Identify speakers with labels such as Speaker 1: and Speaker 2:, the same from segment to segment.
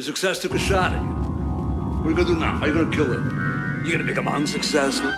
Speaker 1: Success took a shot at you. What are you gonna do now? How are you gonna kill it? You gonna become unsuccessful?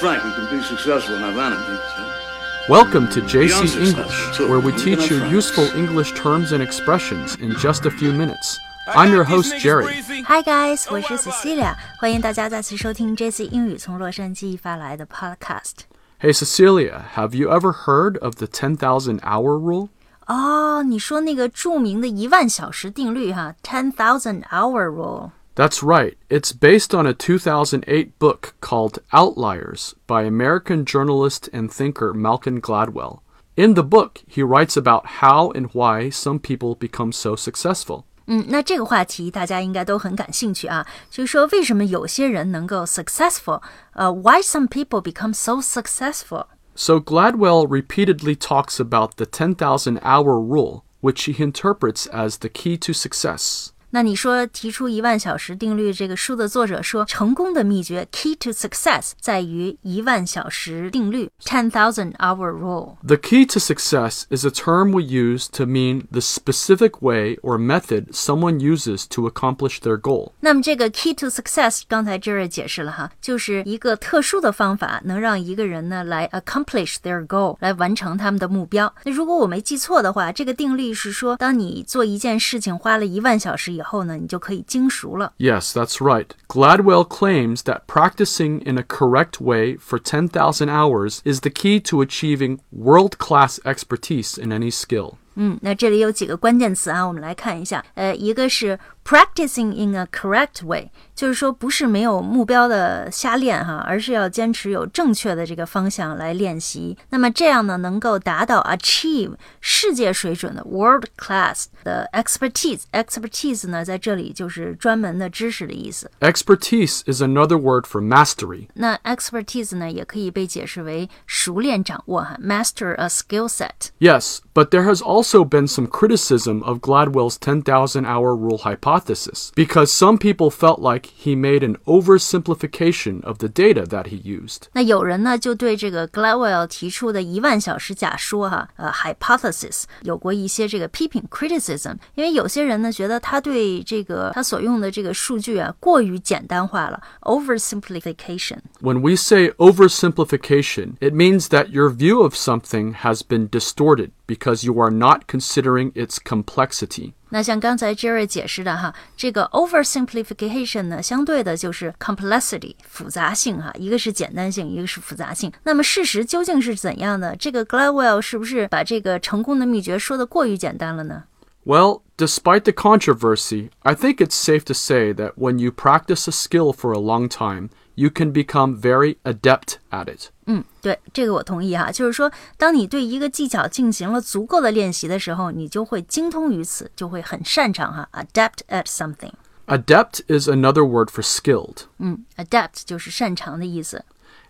Speaker 1: Frank, we can be successful and have enemies. Huh?
Speaker 2: Welcome to JC
Speaker 1: unsuccessful,
Speaker 2: English,
Speaker 1: too.
Speaker 2: where we
Speaker 1: We're
Speaker 2: teach
Speaker 1: gonna
Speaker 2: you
Speaker 1: try.
Speaker 2: useful English terms and expressions in just a few minutes. I'm your host, Jerry.
Speaker 3: Hi guys，我是 Cecilia，欢迎大家再次收听 JC 英语从洛杉矶发来的 Podcast。
Speaker 2: Hey, Cecilia, have you ever heard of the 10,000 hour rule?
Speaker 3: 哦，你说那个着名的一万小时定律哈，ten thousand hour rule。
Speaker 2: That's right. It's based on a 2008 book called Outliers by American journalist and thinker Malcolm Gladwell. In the book, he writes about how and why some people become so successful.
Speaker 3: 嗯，那这个话题大家应该都很感兴趣啊，就是说为什么有些人能够 successful？呃，why some people become so successful？
Speaker 2: So Gladwell repeatedly talks about the 10,000 hour rule, which he interprets as the key to success.
Speaker 3: 那你说提出一万小时定律这个书的作者说，成功的秘诀 key to success 在于一万小时定律 ten thousand hour rule。
Speaker 2: The key to success is a term we use to mean the specific way or method someone uses to accomplish their goal.
Speaker 3: 那么这个 key to success，刚才 Jerry 解释了哈，就是一个特殊的方法，能让一个人呢来 accomplish their goal，来完成他们的目标。那如果我没记错的话，这个定律是说，当你做一件事情花了一万小时以 后呢，你就可以精熟了。
Speaker 2: Yes, that's right. Gladwell claims that practicing in a correct way for 10,000 hours is the key to achieving world class expertise in any skill.
Speaker 3: 嗯，那这里有几个关键词啊，我们来看一下。呃，一个是 practicing in a correct way，就是说不是没有目标的瞎练哈，而是要坚持有正确的这个方向来练习。那么这样呢，能够达到 achieve 世界水准的 world class 的 expertise。expertise 呢，在这里就是专门的知识的意思。
Speaker 2: Expertise is another word for mastery.
Speaker 3: 那 expertise 呢，也可以被解释为熟练掌握哈，master a skill set。
Speaker 2: Yes, but there has also been some criticism of Gladwell's 10,000 hour rule hypothesis hypothesis because some people felt like he made an oversimplification of the data that he used.
Speaker 3: 那有人呢就对这个 Gladwell 提出的一万小时假说哈、啊，呃、uh,，hypothesis 有过一些这个批评 criticism，因为有些人呢觉得他对这个他所用的这个数据啊过于简单化了 oversimplification。
Speaker 2: When we say oversimplification, it means that your view of something has been distorted because you are not considering its complexity.
Speaker 3: 那像刚才 Jerry 解释的哈，这个 oversimplification 呢，相对的就是 complexity 复杂性哈，一个是简单性，一个是复杂性。那么事实究竟是怎样的？这个 Gladwell 是不是把这个成功的秘诀说的过于简单了呢？
Speaker 2: Well, despite the controversy, I think it's safe to say that when you practice a skill for a long time, you can become very adept at it.
Speaker 3: 嗯，对，这个我同意哈。就是说，当你对一个技巧进行了足够的练习的时候，你就会精通于此，就会很擅长哈，adept at something。
Speaker 2: Adept is another word for skilled.
Speaker 3: 嗯，adept 就是擅长的意思。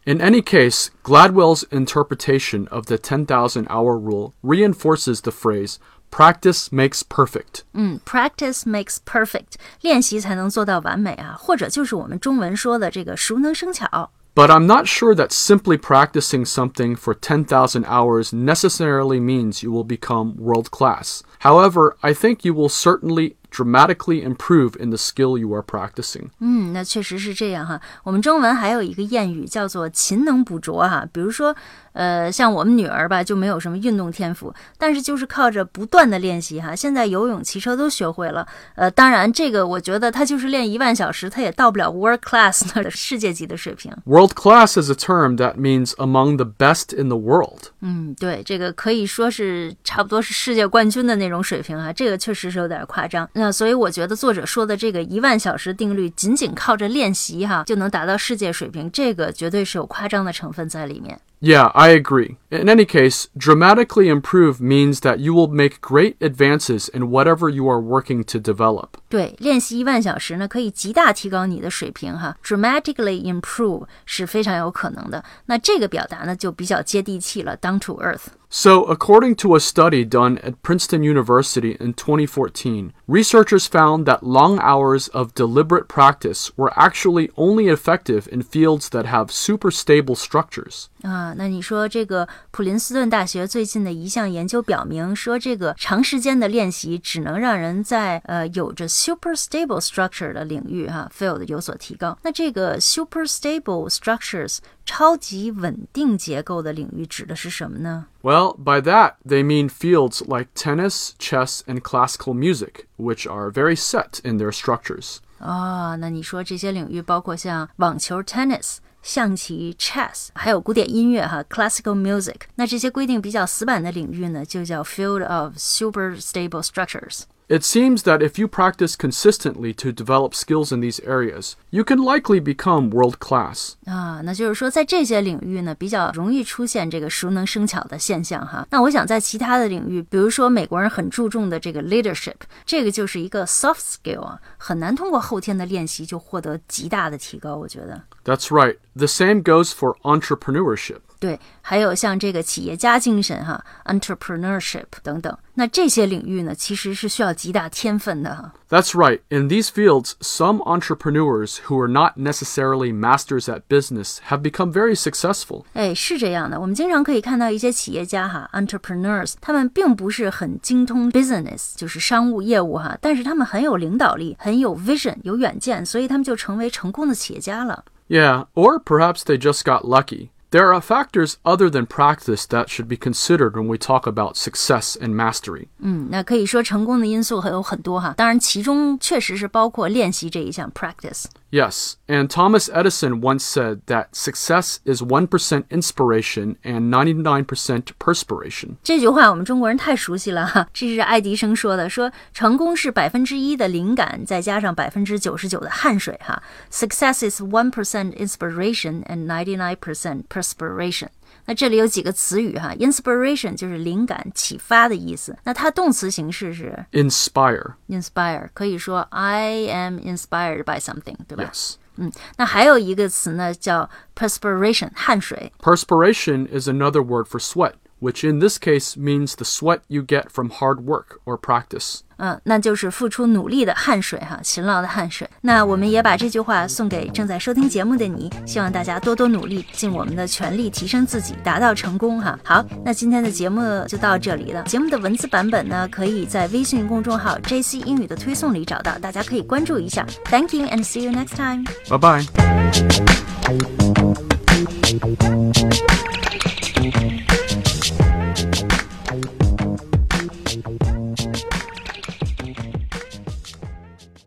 Speaker 2: In any case, Gladwell's interpretation of the 10,000 hour rule reinforces the phrase practice makes perfect.
Speaker 3: 嗯，practice makes perfect，练习才能做到完美啊，或者就是我们中文说的这个熟能生巧。
Speaker 2: But I'm not sure that simply practicing something for 10,000 hours necessarily means you will become world class. However, I think you will certainly dramatically improve in the skill you are practicing.
Speaker 3: 嗯，那确实是这样哈。我们中文还有一个谚语叫做“勤能补拙”哈。比如说，呃，像我们女儿吧，就没有什么运动天赋，但是就是靠着不断的练习哈，现在游泳、骑车都学会了。呃，当然这个我觉得她就是练一万小时，她也到不了 world class 的世界级的水平。
Speaker 2: World class is a term that means among the best in the world.
Speaker 3: 嗯，对，这个可以说是差不多是世界冠军的那种水平啊，这个确实是有点夸张。 那所以我觉得作者说的这个一万小时定律，仅仅靠着练习哈就能达到世界水平，这个绝对是有夸张的成分在里面。
Speaker 2: Yeah, I agree. In any case, dramatically improve means that you will make great advances in whatever you are working to develop.
Speaker 3: 对，练习一万小时呢，可以极大提高你的水平哈，dramatically improve 是非常有可能的。那这个表达呢，就比较接地气了，down to earth。
Speaker 2: So, according to a study done at Princeton University in 2014, researchers found that long hours of deliberate practice were actually only effective in fields that have super stable structures.
Speaker 3: 啊，那你说这个普林斯顿大学最近的一项研究表明，说这个长时间的练习只能让人在呃有着 super stable structure 的领域哈 field 有所提高。那这个 super stable structures 超级稳定结构的领域指的是什么呢？
Speaker 2: Well, by that, they mean fields like tennis, chess, and classical music, which are very set in their structures.
Speaker 3: 哦，那你说这些领域包括像网球 tennis。象棋、chess，还有古典音乐哈，classical music。那这些规定比较死板的领域呢，就叫 field of super stable structures。
Speaker 2: It seems that if you practice consistently to develop skills in these areas, you can likely become world class.
Speaker 3: 啊，那就是说，在这些领域呢，比较容易出现这个熟能生巧的现象哈。那我想在其他的领域，比如说美国人很注重的这个 leadership，这个就是一个 soft skill 啊，很难通过后天的练习就获得极大的提高。我觉得，
Speaker 2: That's right. The same goes for entrepreneurship.
Speaker 3: 对，还有像这个企业家精神哈，entrepreneurship 等等，那这些领域呢，其实是需要极大天分的哈。
Speaker 2: That's right. In these fields, some entrepreneurs who are not necessarily masters at business have become very successful.
Speaker 3: 哎，是这样的，我们经常可以看到一些企业家哈，entrepreneurs，他们并不是很精通 business，就是商务业务哈，但是他们很有领导力，很有 vision，有远见，所以他们就成为成功的企业家了。
Speaker 2: Yeah, or perhaps they just got lucky. There are factors other than practice that should be considered when we talk about success and mastery.
Speaker 3: 嗯，那可以说成功的因素还有很多哈，当然其中确实是包括练习这一项 practice。
Speaker 2: Yes, and Thomas Edison once said that success is 1% inspiration and 99% perspiration.
Speaker 3: 这句话我们中国人太熟悉了哈，这是爱迪生说的，说成功是百分之一的灵感，再加上百分之九十九的汗水哈。Success is one percent inspiration and ninety nine percent perspiration。 那这里有几个词语哈，inspiration 就是灵感、启发的意思，那它动词形式是
Speaker 2: Inspire.
Speaker 3: inspire，可以说 I am inspired by something，对吧
Speaker 2: Yes.
Speaker 3: 嗯，那还有一个词呢叫 perspiration，汗水。
Speaker 2: Perspiration is another word for sweat, which in this case means the sweat you get from hard work or practice.
Speaker 3: 嗯，那就是付出努力的汗水哈，勤劳的汗水。那我们也把这句话送给正在收听节目的你，希望大家多多努力，尽我们的全力提升自己，达到成功哈。好，那今天的节目就到这里了。节目的文字版本呢，可以在微信公众号 JC 英语的推送里找到，大家可以关注一下。Thank you and see you next time.
Speaker 2: Bye bye.